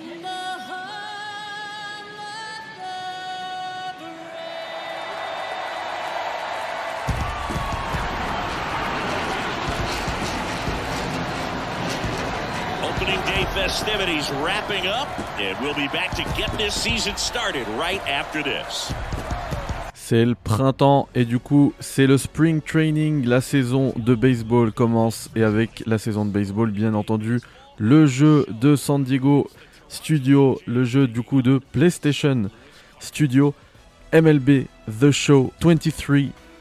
Opening day festivities wrapping up, and we'll be back to get this season started right after this. C'est le printemps et du coup c'est le spring training, la saison de baseball commence et avec la saison de baseball bien entendu le jeu de San Diego Studio, le jeu du coup de PlayStation Studio MLB The Show 23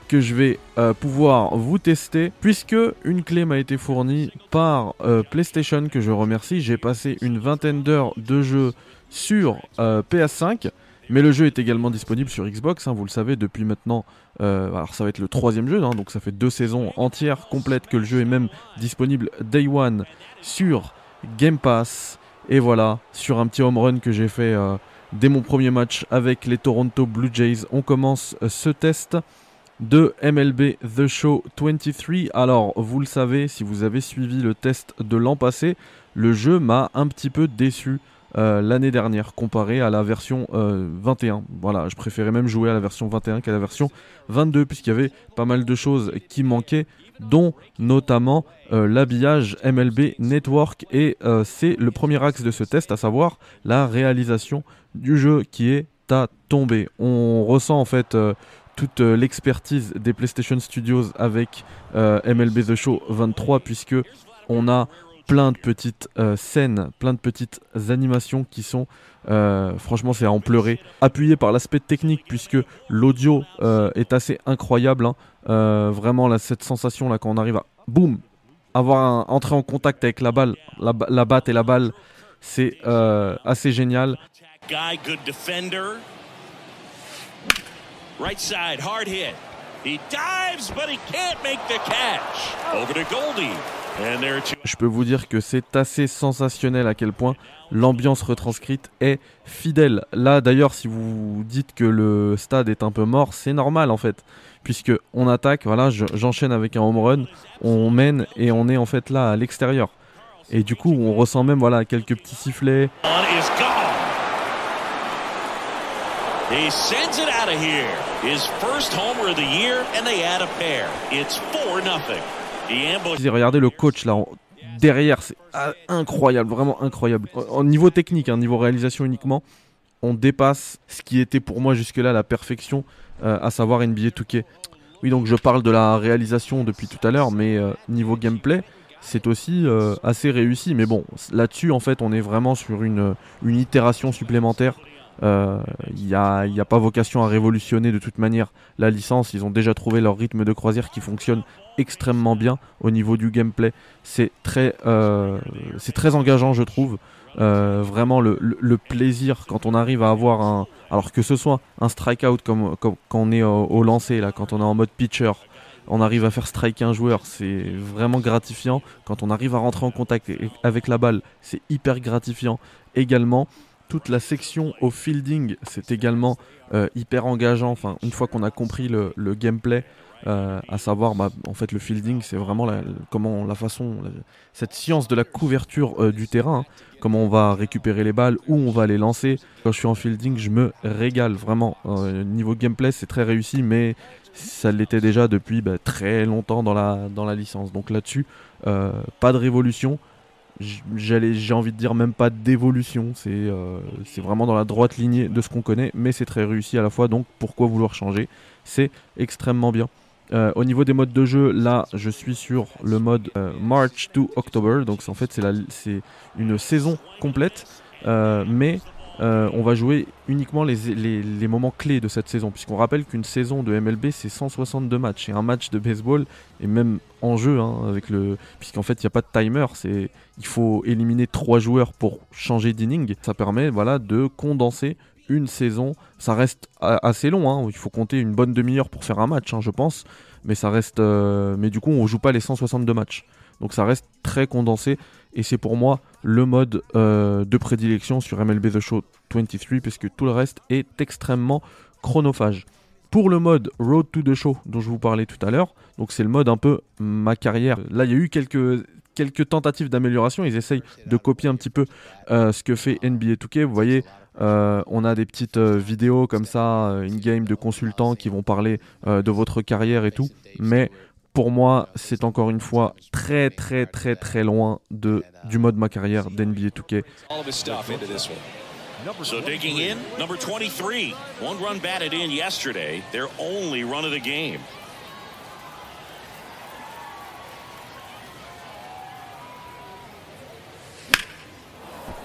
que je vais euh, pouvoir vous tester puisque une clé m'a été fournie par euh, PlayStation que je remercie. J'ai passé une vingtaine d'heures de jeu sur euh, PS5 mais le jeu est également disponible sur Xbox, hein, vous le savez, depuis maintenant. Alors ça va être le troisième jeu, hein, donc ça fait deux saisons entières complètes que le jeu est même disponible Day One sur Game Pass. Et voilà, sur un petit home run que j'ai fait euh, dès mon premier match avec les Toronto Blue Jays, on commence euh, ce test de MLB The Show 23. Alors, vous le savez, si vous avez suivi le test de l'an passé, le jeu m'a un petit peu déçu. Euh, l'année dernière comparé à la version 21. Euh, voilà, je préférais même jouer à la version 21 qu'à la version 22 puisqu'il y avait pas mal de choses qui manquaient dont notamment euh, l'habillage MLB Network et c'est le premier axe de ce test à savoir la réalisation du jeu qui est à tomber. On ressent en fait toute l'expertise des PlayStation Studios avec MLB The Show 23 puisque on a plein de petites euh, scènes, plein de petites animations qui sont, euh, franchement, c'est à en pleurer. Appuyé par l'aspect technique, puisque l'audio euh, est assez incroyable. Hein. vraiment, cette sensation là quand on arrive à, boum, avoir entrer en contact avec la balle, la, batte et la balle, c'est assez génial. Je peux vous dire que c'est assez sensationnel à quel point l'ambiance retranscrite est fidèle. Là d'ailleurs si vous dites que le stade est un peu mort, c'est normal en fait. Puisque on attaque, voilà, j'enchaîne avec un home run, on mène et on est en fait là à l'extérieur. Et du coup on ressent même voilà quelques petits sifflets. He sends it out of here. His first homer of the year, and they add a pair. It's 4 nothing. Regardez le coach là derrière, c'est incroyable, vraiment incroyable. Au niveau technique, hein, niveau réalisation uniquement, on dépasse ce qui était pour moi jusque-là la perfection, euh, à savoir NBA 2K. Oui, donc je parle de la réalisation depuis tout à l'heure, mais euh, niveau gameplay, c'est aussi euh, assez réussi. Mais bon, là-dessus, en fait, on est vraiment sur une, une itération supplémentaire il euh, n'y a, pas vocation à révolutionner de toute manière la licence. Ils ont déjà trouvé leur rythme de croisière qui fonctionne extrêmement bien au niveau du gameplay. C'est très, euh, engageant, je trouve. Euh, vraiment le, plaisir quand on arrive à avoir un. Alors que ce soit un strikeout comme, quand on est au, lancer, quand on est en mode pitcher, on arrive à faire strike un joueur, c'est vraiment gratifiant. Quand on arrive à rentrer en contact avec la balle, c'est hyper gratifiant également toute la section au fielding, c'est également euh, hyper engageant. Une fois qu'on a compris le, gameplay, euh, à savoir, bah, en fait, le fielding, c'est vraiment la, façon, cette science de la couverture euh, du terrain, hein. comment on va récupérer les balles, où on va les lancer. Quand je suis en fielding, je me régale vraiment. niveau gameplay, c'est très réussi, mais ça l'était déjà depuis bah, très longtemps dans la licence. Donc là-dessus, pas de révolution j'ai envie de dire même pas d'évolution, euh, c'est vraiment dans la droite lignée de ce qu'on connaît, mais c'est très réussi à la fois, donc pourquoi vouloir changer? C'est extrêmement bien. Euh, au niveau des modes de jeu, là je suis sur le mode euh, March to October, donc en fait c'est une saison complète, mais on va jouer uniquement les, moments clés de cette saison, puisqu'on rappelle qu'une saison de MLB c'est 162 matchs, et un match de baseball, et même en jeu, hein, avec le, puisqu'en fait il n'y a pas de timer, c'est, il faut éliminer trois joueurs pour changer d'inning, ça permet voilà, de condenser une saison, ça reste assez long, hein. il faut compter une bonne demi-heure pour faire un match, hein, je pense, mais ça reste, euh, mais du coup on joue pas les 162 matchs, donc ça reste très condensé, et c'est pour moi le mode euh, de prédilection sur MLB The Show 23 parce que tout le reste est extrêmement chronophage. Pour le mode Road to the Show dont je vous parlais tout à l'heure, donc c'est le mode un peu ma carrière. Là, il y a eu quelques quelques tentatives d'amélioration. Ils essayent de copier un petit peu ce que fait NBA 2K. Vous voyez, on a des petites vidéos comme ça, une game de consultants qui vont parler de votre carrière et tout. Mais pour moi, c'est encore une fois très très très très loin de, du mode ma carrière d'NBA 2K. So digging in, number 23. One run batted in yesterday, their only run of the game.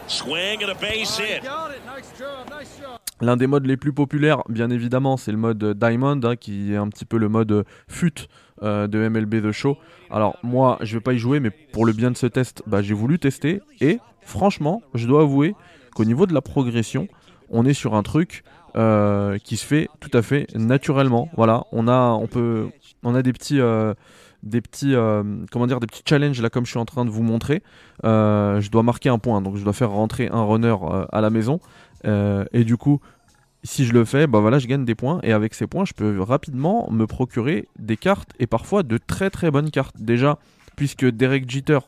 Swing and a base hit. L'un des modes les plus populaires, bien évidemment, c'est le mode Diamond, hein, qui est un petit peu le mode FUT euh, de MLB The Show. Alors moi, je vais pas y jouer, mais pour le bien de ce test, bah, j'ai voulu tester. Et franchement, je dois avouer qu'au niveau de la progression, on est sur un truc euh, qui se fait tout à fait naturellement. Voilà, on a, des petits, euh, des petits, dire, des petits challenges là, comme je suis en train de vous montrer. je dois marquer un point, donc je dois faire rentrer un runner à la maison. et du coup, si je le fais, bah voilà, je gagne des points et avec ces points, je peux rapidement me procurer des cartes et parfois de très très bonnes cartes. Déjà, puisque Derek Jeter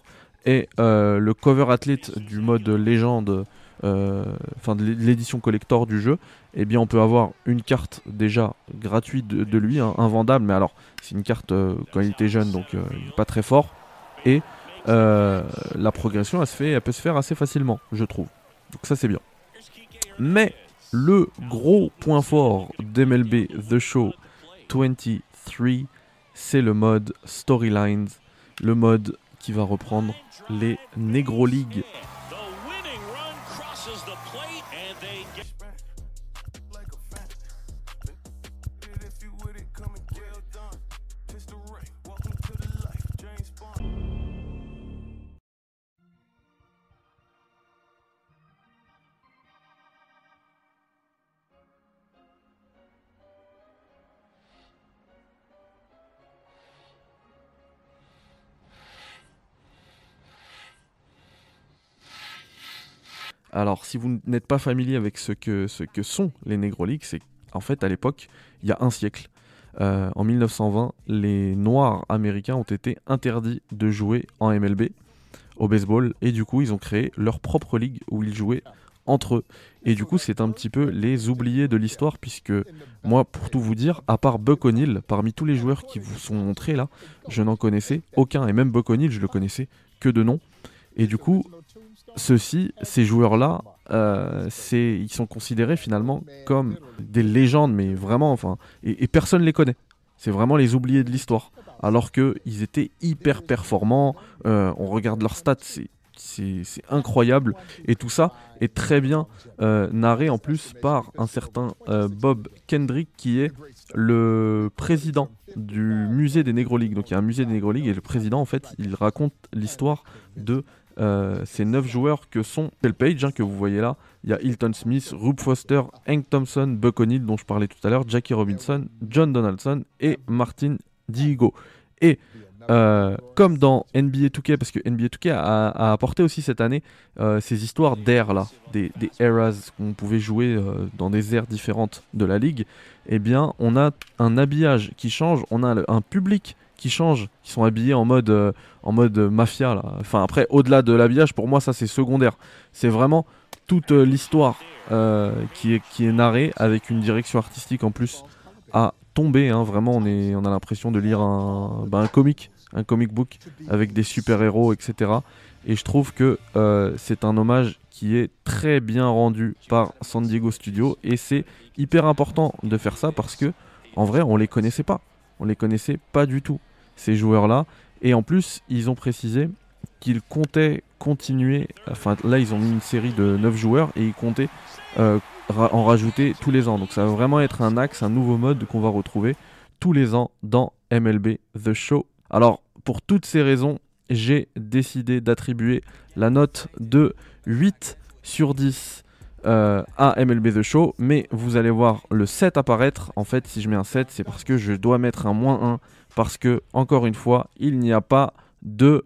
est euh, le cover athlete du mode légende, euh, enfin de l'édition collector du jeu, eh bien on peut avoir une carte déjà gratuite de, lui, hein, invendable, mais alors c'est une carte euh, quand il était jeune, donc pas très fort. Et la progression, elle, se fait, elle peut se faire assez facilement, je trouve. Donc ça c'est bien. Mais le gros point fort d'MLB The Show 23, c'est le mode Storylines, le mode qui va reprendre les Negro League Alors, si vous n'êtes pas familier avec ce que, ce que sont les Negro Leagues, c'est en fait à l'époque, il y a un siècle, euh, en 1920, les Noirs américains ont été interdits de jouer en MLB, au baseball, et du coup, ils ont créé leur propre ligue où ils jouaient entre eux. Et du coup, c'est un petit peu les oubliés de l'histoire, puisque moi, pour tout vous dire, à part Buck O'Neill, parmi tous les joueurs qui vous sont montrés là, je n'en connaissais aucun. Et même Buck O'Neill, je le connaissais que de nom. Et du coup, ceux-ci, ces joueurs-là, euh, ils sont considérés finalement comme des légendes, mais vraiment, enfin, et, personne ne les connaît. C'est vraiment les oubliés de l'histoire. Alors qu'ils étaient hyper performants, euh, on regarde leurs stats, c'est incroyable. Et tout ça est très bien euh, narré en plus par un certain Bob Kendrick qui est le président du musée des Negro. Donc il y a un musée des Negro et le président en fait il raconte l'histoire de euh, ces 9 joueurs que sont Tel Page, hein, que vous voyez là. Il y a Hilton Smith, Rube Foster, Hank Thompson, Buck O'Neill, dont je parlais tout à l'heure, Jackie Robinson, John Donaldson et Martin Diego. Et euh, comme dans NBA 2K, parce que NBA 2K a, apporté aussi cette année euh, ces histoires d'air là, des, eras qu'on pouvait jouer dans des aires différentes de la ligue, eh bien on a un habillage qui change, on a un public qui changent, qui sont habillés en mode, euh, mode mafia. Là. Enfin, après, au-delà de l'habillage, pour moi, ça c'est secondaire. C'est vraiment toute euh, l'histoire euh, qui, est, qui est narrée avec une direction artistique en plus à tomber. Hein. Vraiment, on, est, on a l'impression de lire un, ben, un comic, un comic book avec des super-héros, etc. Et je trouve que c'est un hommage qui est très bien rendu par San Diego Studio. Et c'est hyper important de faire ça parce que, en vrai, on les connaissait pas. On les connaissait pas du tout, ces joueurs-là. Et en plus, ils ont précisé qu'ils comptaient continuer. Enfin, là, ils ont mis une série de 9 joueurs et ils comptaient euh, en rajouter tous les ans. Donc, ça va vraiment être un axe, un nouveau mode qu'on va retrouver tous les ans dans MLB The Show. Alors, pour toutes ces raisons, j'ai décidé d'attribuer la note de 8 sur 10 euh, à MLB The Show, mais vous allez voir le 7 apparaître. En fait, si je mets un 7, c'est parce que je dois mettre un moins 1, parce que, encore une fois, il n'y a pas de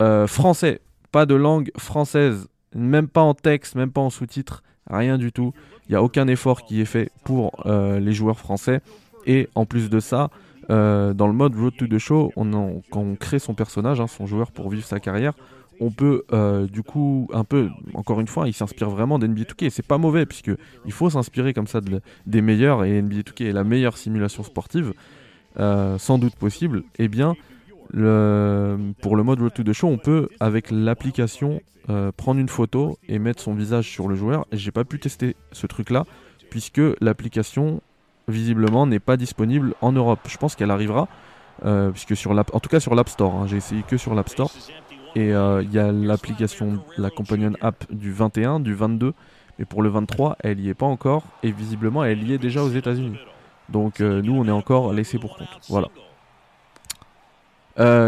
euh, français, pas de langue française, même pas en texte, même pas en sous-titres, rien du tout. Il n'y a aucun effort qui est fait pour euh, les joueurs français. Et en plus de ça, euh, dans le mode Road to the Show, on quand on crée son personnage, hein, son joueur pour vivre sa carrière, on peut euh, du coup un peu, encore une fois, il s'inspire vraiment d'NBA 2K et c'est pas mauvais puisque il faut s'inspirer comme ça des meilleurs et NBA 2K est la meilleure simulation sportive, euh, sans doute possible. Eh bien, pour le mode Road to the Show, on peut avec l'application prendre une photo et mettre son visage sur le joueur. Et j'ai pas pu tester ce truc là puisque l'application visiblement n'est pas disponible en Europe. Je pense qu'elle arrivera, euh, puisque sur en tout cas sur l'App Store, hein. j'ai essayé que sur l'App Store. Et euh, il y a l'application, la Companion App du 21, du 22, mais pour le 23, elle y est pas encore, et visiblement elle y est déjà aux États-Unis. Donc euh, nous, on est encore laissé pour compte. Voilà.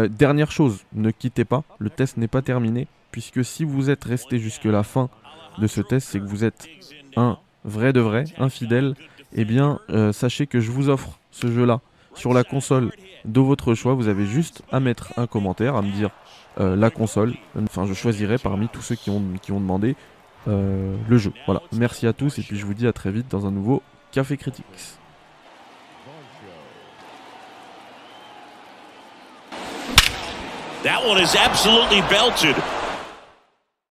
dernière chose, ne quittez pas, le test n'est pas terminé, puisque si vous êtes resté jusque la fin de ce test, c'est que vous êtes un vrai de vrai, infidèle eh bien, euh, sachez que je vous offre ce jeu-là sur la console de votre choix. Vous avez juste à mettre un commentaire, à me dire euh, la console. Enfin, je choisirai parmi tous ceux qui ont, demandé euh, le jeu. Voilà. Merci à tous et puis je vous dis à très vite dans un nouveau Café Critics. That one is.